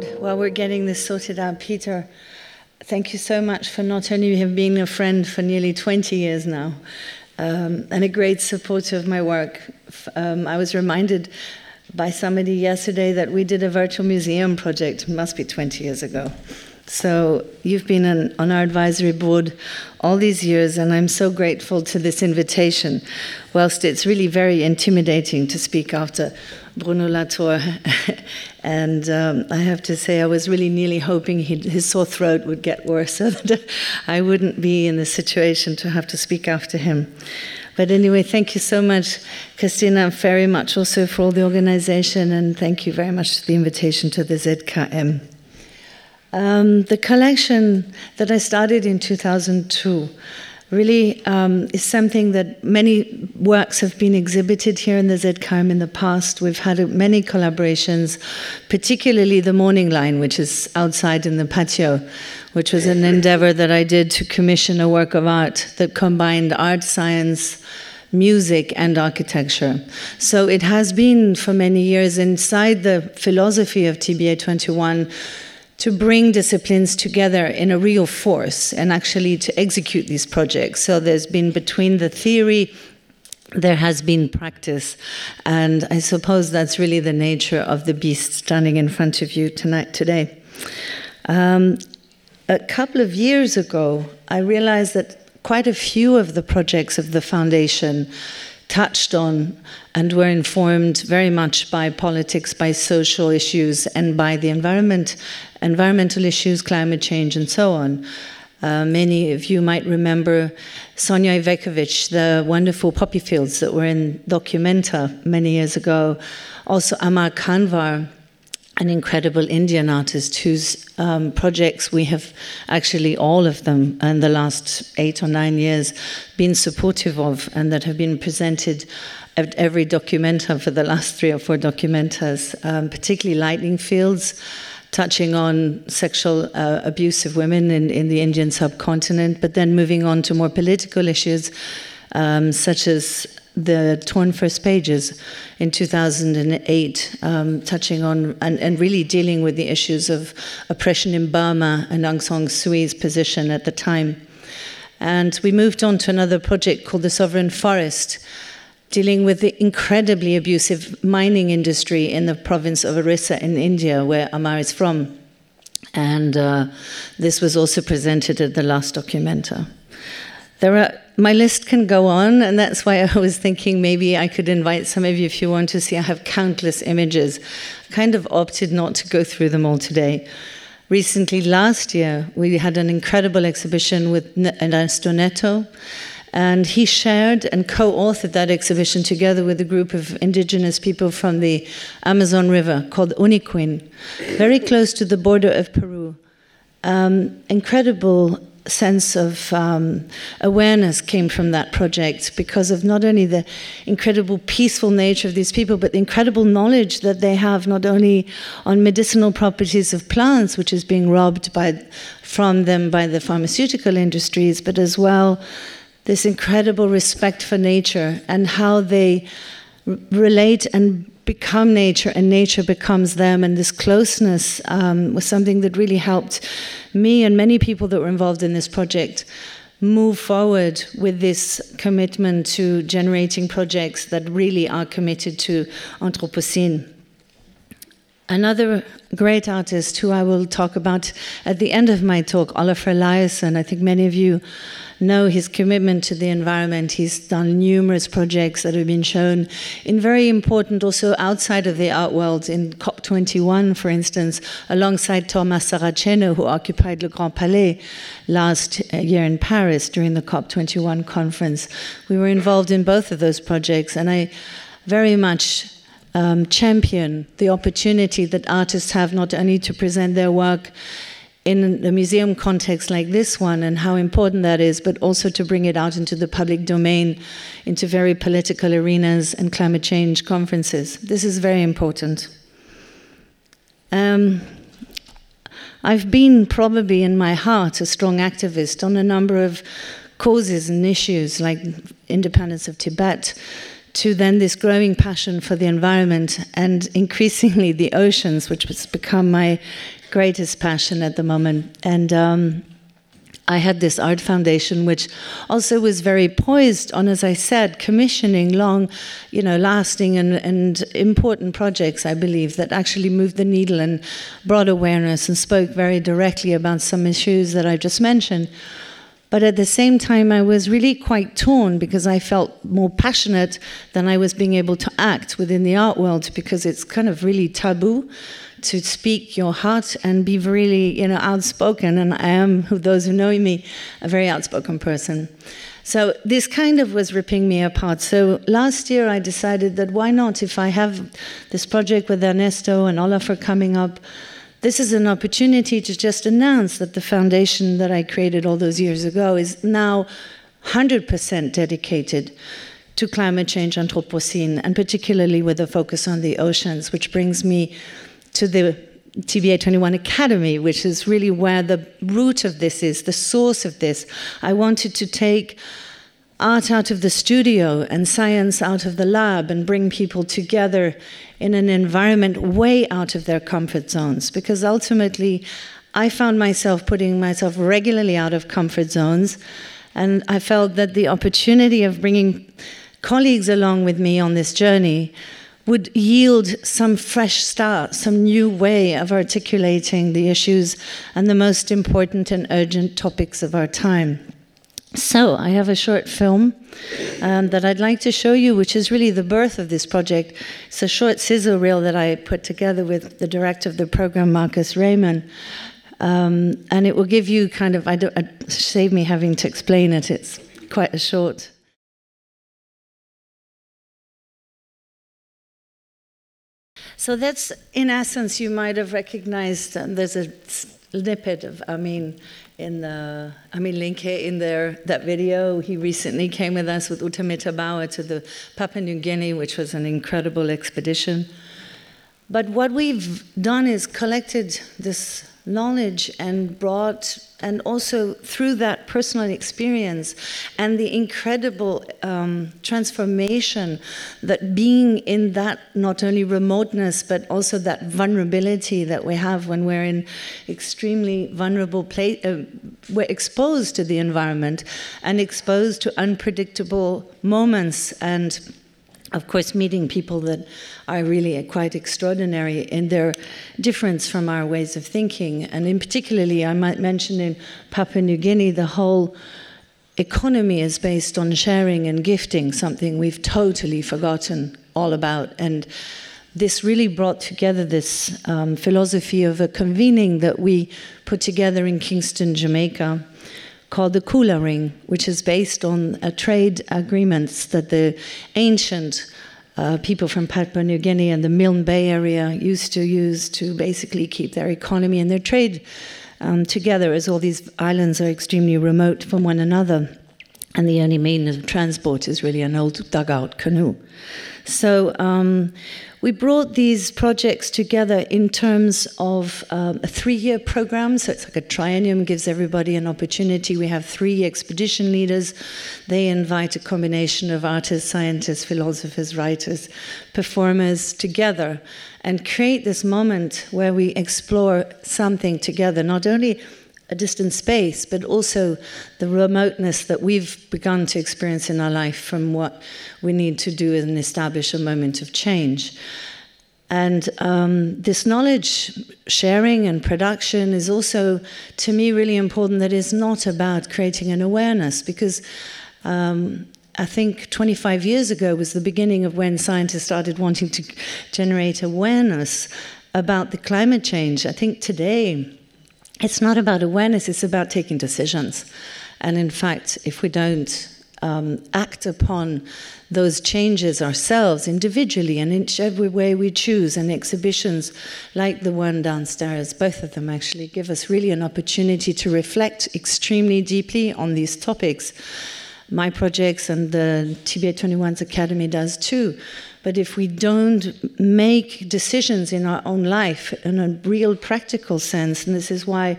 good. While we're getting this sorted out, Peter, thank you so much for not only have been a friend for nearly 20 years now um, and a great supporter of my work. Um, I was reminded by somebody yesterday that we did a virtual museum project, it must be 20 years ago. So you've been on, on, our advisory board all these years, and I'm so grateful to this invitation. Whilst it's really very intimidating to speak after Bruno Latour, and um, I have to say I was really nearly hoping his sore throat would get worse, so that I wouldn't be in the situation to have to speak after him. But anyway, thank you so much, Christina, very much also for all the organization, and thank you very much for the invitation to the ZKM. Um, the collection that I started in 2002 really um, is something that many works have been exhibited here in the ZKM in the past. We've had many collaborations, particularly the Morning Line, which is outside in the patio, which was an endeavor that I did to commission a work of art that combined art, science, music and architecture. So it has been for many years inside the philosophy of TBA 21 to bring disciplines together in a real force and actually to execute these projects. So there's been between the theory, there has been practice, and I suppose that's really the nature of the beast standing in front of you tonight, today. Um, a couple of years ago, I realized that quite a few of the projects of the foundation touched on and were informed very much by politics, by social issues, and by the environment, environmental issues, climate change, and so on. Uh, many of you might remember Sanja Ivekovic, the wonderful poppy fields that were in Documenta many years ago. Also, Amar Kanwar, an incredible Indian artist whose um, projects we have actually all of them in the last eight or nine years been supportive of and that have been presented at every documenta for the last three or four documentas, um, particularly lightning fields touching on sexual uh, abuse of women in, in the Indian subcontinent, but then moving on to more political issues um, such as the torn first pages in 2008, um, touching on and, and, really dealing with the issues of oppression in Burma and Aung San Kyi's position at the time. And we moved on to another project called The Sovereign Forest, dealing with the incredibly abusive mining industry in the province of Orissa in India, where Amar is from. And uh, this was also presented at the last Documenta. There are, my list can go on, and that's why I was thinking maybe I could invite some of you if you want to see. I have countless images. I kind of opted not to go through them all today. Recently, last year, we had an incredible exhibition with Ernesto Neto, and he shared and co authored that exhibition together with a group of indigenous people from the Amazon River called Huni Kuin, very close to the border of Peru. Um, incredible sense of um, awareness came from that project because of not only the incredible peaceful nature of these people, but the incredible knowledge that they have not only on medicinal properties of plants, which is being robbed by, from them by the pharmaceutical industries, but as well this incredible respect for nature and how they relate and become nature and nature becomes them. And this closeness um, was something that really helped me and many people that were involved in this project move forward with this commitment to generating projects that really are committed to Anthropocene. Another great artist who I will talk about at the end of my talk, Olafur Eliasson. I think many of you know his commitment to the environment. He's done numerous projects that have been shown in very important, also outside of the art world, in COP21, for instance, alongside Thomas Saraceno, who occupied Le Grand Palais last year in Paris during the COP21 conference. We were involved in both of those projects, and I very much um, champion the opportunity that artists have not only to present their work in a museum context like this one and how important that is, but also to bring it out into the public domain, into very political arenas and climate change conferences. This is very important. Um, I've been probably in my heart a strong activist on a number of causes and issues like independence of Tibet, to then this growing passion for the environment and increasingly the oceans, which has become my greatest passion at the moment. And um, I had this art foundation, which also was very poised on, as I said, commissioning long, you know, lasting and, and important projects, I believe, that actually moved the needle and brought awareness and spoke very directly about some issues that I just mentioned. But at the same time, I was really quite torn because I felt more passionate than I was being able to act within the art world because it's kind of really taboo to speak your heart and be really, you know, outspoken. And I am, those who know me, a very outspoken person. So this kind of was ripping me apart. So last year I decided that why not, if I have this project with Ernesto and Olafur coming up, this is an opportunity to just announce that the foundation that I created all those years ago is now 100% dedicated to climate change Anthropocene, and particularly with a focus on the oceans, which brings me to the TBA 21 Academy, which is really where the root of this is, the source of this. I wanted to take art out of the studio and science out of the lab and bring people together in an environment way out of their comfort zones. Because ultimately, I found myself putting myself regularly out of comfort zones. And I felt that the opportunity of bringing colleagues along with me on this journey would yield some fresh start, some new way of articulating the issues and the most important and urgent topics of our time. So, I have a short film um, that I'd like to show you, which is really the birth of this project. It's a short sizzle reel that I put together with the director of the program, Markus Reymann. Um, and it will give you kind of, I don't, I, save me having to explain it, it's quite a short. So that's, in essence, you might have recognized, uh, there's a of, I mean, in the, I mean, Linke in there, that video, he recently came with us with Ute Meta Bauer to the Papua New Guinea, which was an incredible expedition. But what we've done is collected this knowledge and brought, and also through that personal experience and the incredible um, transformation that being in that not only remoteness but also that vulnerability that we have when we're in extremely vulnerable place, uh, we're exposed to the environment and exposed to unpredictable moments and of course, meeting people that are really quite extraordinary in their difference from our ways of thinking. And in particularly, I might mention in Papua New Guinea, the whole economy is based on sharing and gifting, something we've totally forgotten all about. And this really brought together this um, philosophy of a convening that we put together in Kingston, Jamaica called the Kula Ring, which is based on trade agreements that the ancient uh, people from Papua New Guinea and the Milne Bay area used to use to basically keep their economy and their trade um, together, as all these islands are extremely remote from one another. And the only means of transport is really an old dugout canoe. So um, we brought these projects together in terms of um, a three year program. So it's like a triennium, gives everybody an opportunity. We have three expedition leaders. They invite a combination of artists, scientists, philosophers, writers, performers together and create this moment where we explore something together, not only a distant space, but also the remoteness that we've begun to experience in our life from what we need to do and establish a moment of change. And um, this knowledge sharing and production is also, to me, really important. That is not about creating an awareness, because um, I think 25 years ago was the beginning of when scientists started wanting to generate awareness about the climate change. I think today, it's not about awareness, it's about taking decisions. And in fact, if we don't um, act upon those changes ourselves individually and in every way we choose, and exhibitions like the one downstairs, both of them actually give us really an opportunity to reflect extremely deeply on these topics. My projects and the TBA 21's Academy does too. But if we don't make decisions in our own life in a real practical sense, and this is why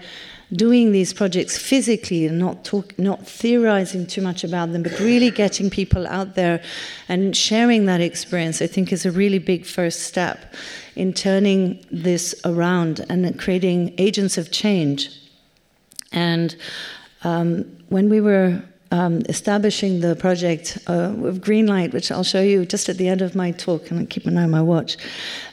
doing these projects physically and not talk, not theorizing too much about them, but really getting people out there and sharing that experience, I think is a really big first step in turning this around and creating agents of change. And um, when we were um, establishing the project uh, of Greenlight, which I'll show you just at the end of my talk, and I keep an eye on my watch,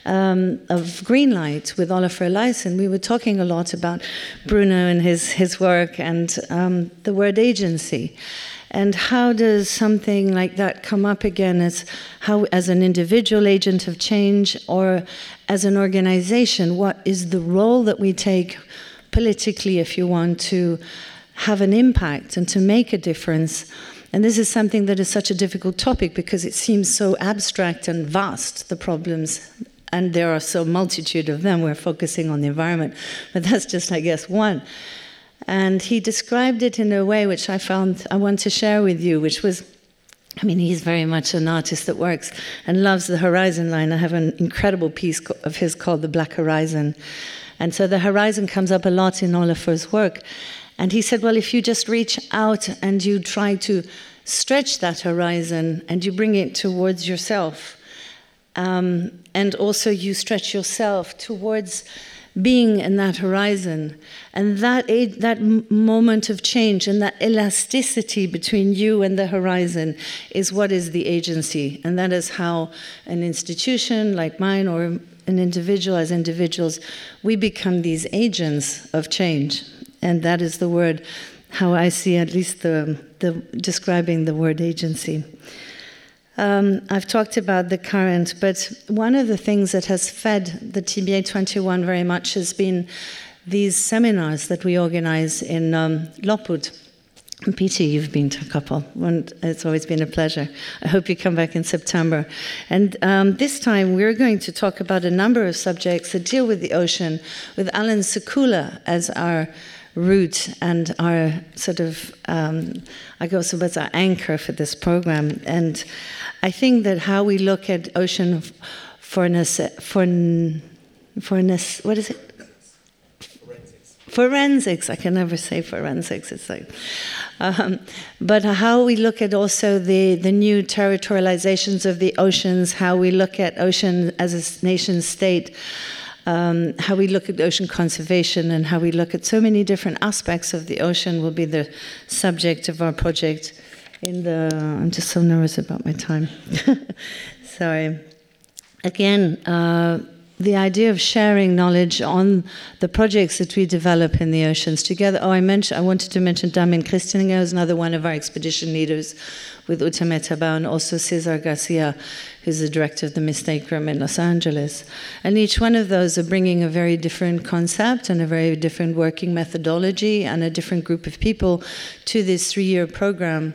um, of Greenlight with Olafur Eliasson, we were talking a lot about Bruno and his, his work and um, the word agency. And how does something like that come up again as how as an individual agent of change or as an organization? What is the role that we take politically, if you want, to have an impact and to make a difference. And this is something that is such a difficult topic because it seems so abstract and vast, the problems. And there are so multitude of them. We're focusing on the environment, but that's just, I guess, one. And he described it in a way which I found I want to share with you, which was I mean, he's very much an artist that works and loves the horizon line. I have an incredible piece of his called The Black Horizon. And so the horizon comes up a lot in Olafur's work. And he said, Well, if you just reach out and you try to stretch that horizon and you bring it towards yourself, um, and also you stretch yourself towards being in that horizon and that that moment of change and that elasticity between you and the horizon is what is the agency. And that is how an institution like mine or an individual as individuals we become these agents of change and that is the word, how I see at least the, the describing the word agency. Um, I've talked about the current, but one of the things that has fed the TBA 21 very much has been these seminars that we organize in um, Lopud. Peter, you've been to a couple. and it's always been a pleasure. I hope you come back in September. And um, this time we're going to talk about a number of subjects that deal with the ocean with Allan Sekula as our root and our sort of, um, I guess, as our anchor for this program. And I think that how we look at ocean forensics, for, for, what is it? Forensics. Forensics. I can never say forensics. It's like, um, but how we look at also the, the new territorializations of the oceans, how we look at ocean as a nation state um, how we look at ocean conservation and how we look at so many different aspects of the ocean will be the subject of our project. In the, I'm just so nervous about my time. Sorry. Again, uh, the idea of sharing knowledge on the projects that we develop in the oceans together. Oh, I mentioned I wanted to mention Damian Christinger, who's another one of our expedition leaders with Ute Meta Bauer, and also Cesar Garcia, who's the director of the Mistake Room in Los Angeles. And each one of those are bringing a very different concept and a very different working methodology and a different group of people to this three-year program.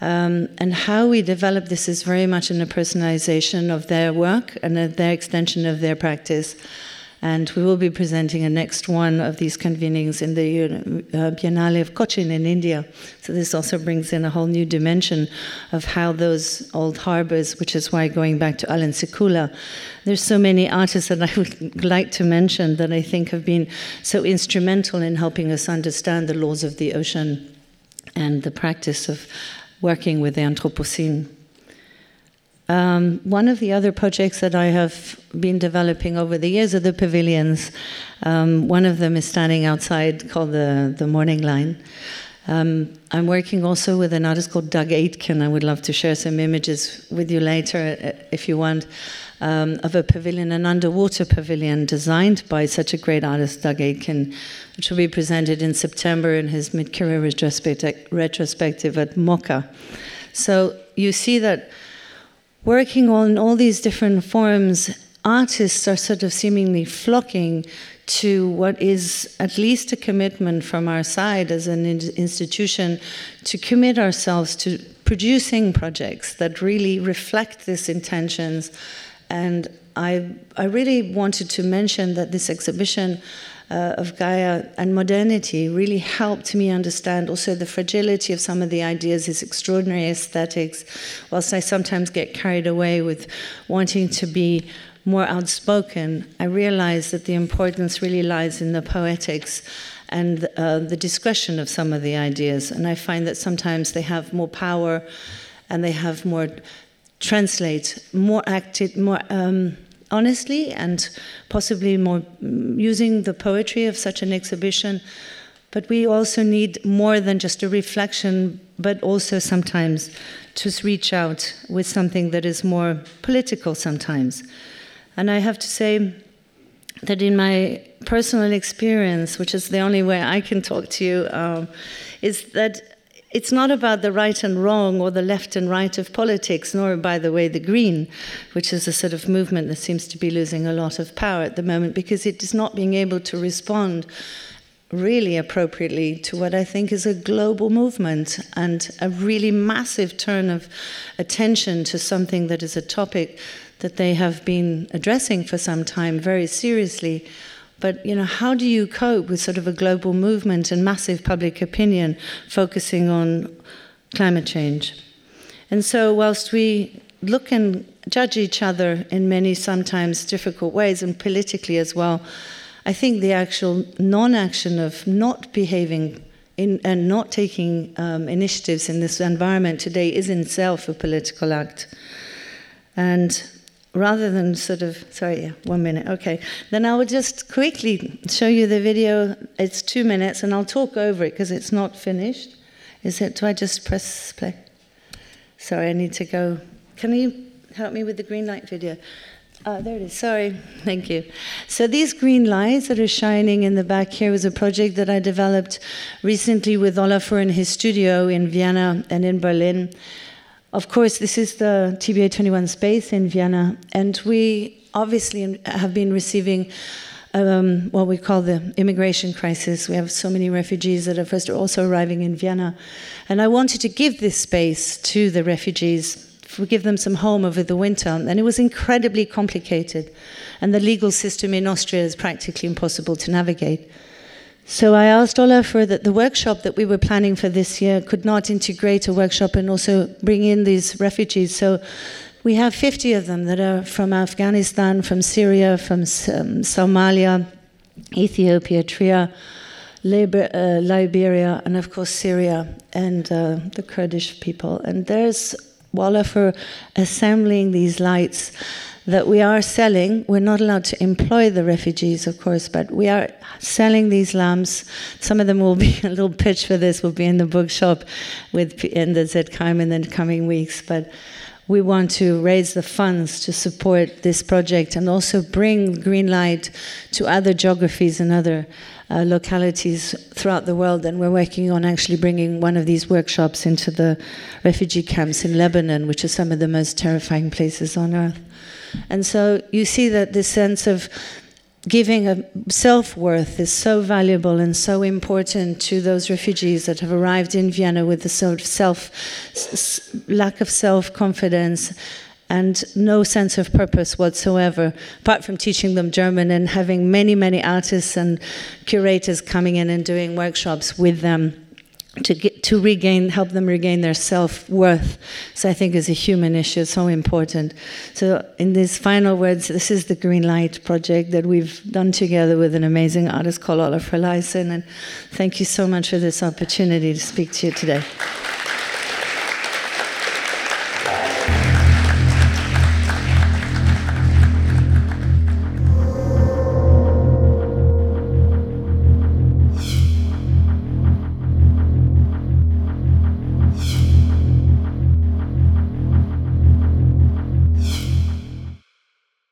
Um, and how we develop this is very much in the personalization of their work and their extension of their practice. And we will be presenting a next one of these convenings in the uh, Biennale of Cochin in India. So this also brings in a whole new dimension of how those old harbors, which is why going back to Allan Sekula, there's so many artists that I would like to mention that I think have been so instrumental in helping us understand the laws of the ocean and the practice of working with the Anthropocene. Um, one of the other projects that I have been developing over the years are the pavilions. Um, one of them is standing outside called the, the Morning Line. Um, I'm working also with an artist called Doug Aitken. I would love to share some images with you later uh, if you want. Um, of a pavilion, an underwater pavilion designed by such a great artist, Doug Aitken, which will be presented in September in his mid career retrospective at MOCA. So you see that working on all these different forms, artists are sort of seemingly flocking to what is at least a commitment from our side as an institution to commit ourselves to producing projects that really reflect these intentions. And I, I really wanted to mention that this exhibition uh, of Gaia and modernity really helped me understand also the fragility of some of the ideas, his extraordinary aesthetics, whilst I sometimes get carried away with wanting to be more outspoken, I realize that the importance really lies in the poetics and uh, the discretion of some of the ideas. And I find that sometimes they have more power and they have more translate more acted more um, honestly and possibly more mm, using the poetry of such an exhibition. But we also need more than just a reflection, but also sometimes to reach out with something that is more political sometimes. And I have to say that in my personal experience, which is the only way I can talk to you, um, is that it's not about the right and wrong or the left and right of politics, nor, by the way, the green, which is a sort of movement that seems to be losing a lot of power at the moment because it is not being able to respond really appropriately to what I think is a global movement and a really massive turn of attention to something that is a topic that they have been addressing for some time very seriously but you know, how do you cope with sort of a global movement and massive public opinion focusing on climate change? And so, whilst we look and judge each other in many sometimes difficult ways and politically as well, I think the actual non-action of not behaving in, and not taking um, initiatives in this environment today is in itself a political act. And rather than sort of, sorry, yeah, one minute, okay. Then I will just quickly show you the video. It's two minutes, and I'll talk over it because it's not finished. Is it, do I just press play? Sorry, I need to go. Can you help me with the green light video? Uh, there it is. Sorry. Thank you. So, these green lights that are shining in the back here was a project that I developed recently with Olafur in his studio in Vienna and in Berlin. Of course, this is the TBA 21 space in Vienna, and we obviously have been receiving um, what we call the immigration crisis. We have so many refugees that are first also arriving in Vienna. And I wanted to give this space to the refugees, give them some home over the winter. And it was incredibly complicated. And the legal system in Austria is practically impossible to navigate. So I asked Olafur that the workshop that we were planning for this year could not integrate a workshop and also bring in these refugees. So we have 50 of them that are from Afghanistan, from Syria, from um, Somalia, Ethiopia, Tria, Liber- uh, Liberia, and of course Syria and uh, the Kurdish people. And there's Olafur assembling these lights that we are selling. We're not allowed to employ the refugees, of course, but we are selling these lamps. Some of them will be a little pitch for this will be in the bookshop with in the ZKM in the coming weeks, but. We want to raise the funds to support this project and also bring green light to other geographies and other uh, localities throughout the world. And we're working on actually bringing one of these workshops into the refugee camps in Lebanon, which are some of the most terrifying places on earth. And so you see that this sense of giving a self-worth is so valuable and so important to those refugees that have arrived in Vienna with the sort of self lack of self-confidence and no sense of purpose whatsoever, apart from teaching them German and having many, many artists and curators coming in and doing workshops with them to get to regain help them regain their self-worth. So i think is a human issue so important. So in these final words this is the green light project that we've done together with an amazing artist called Olafur Eliasson and thank you so much for this opportunity to speak to you today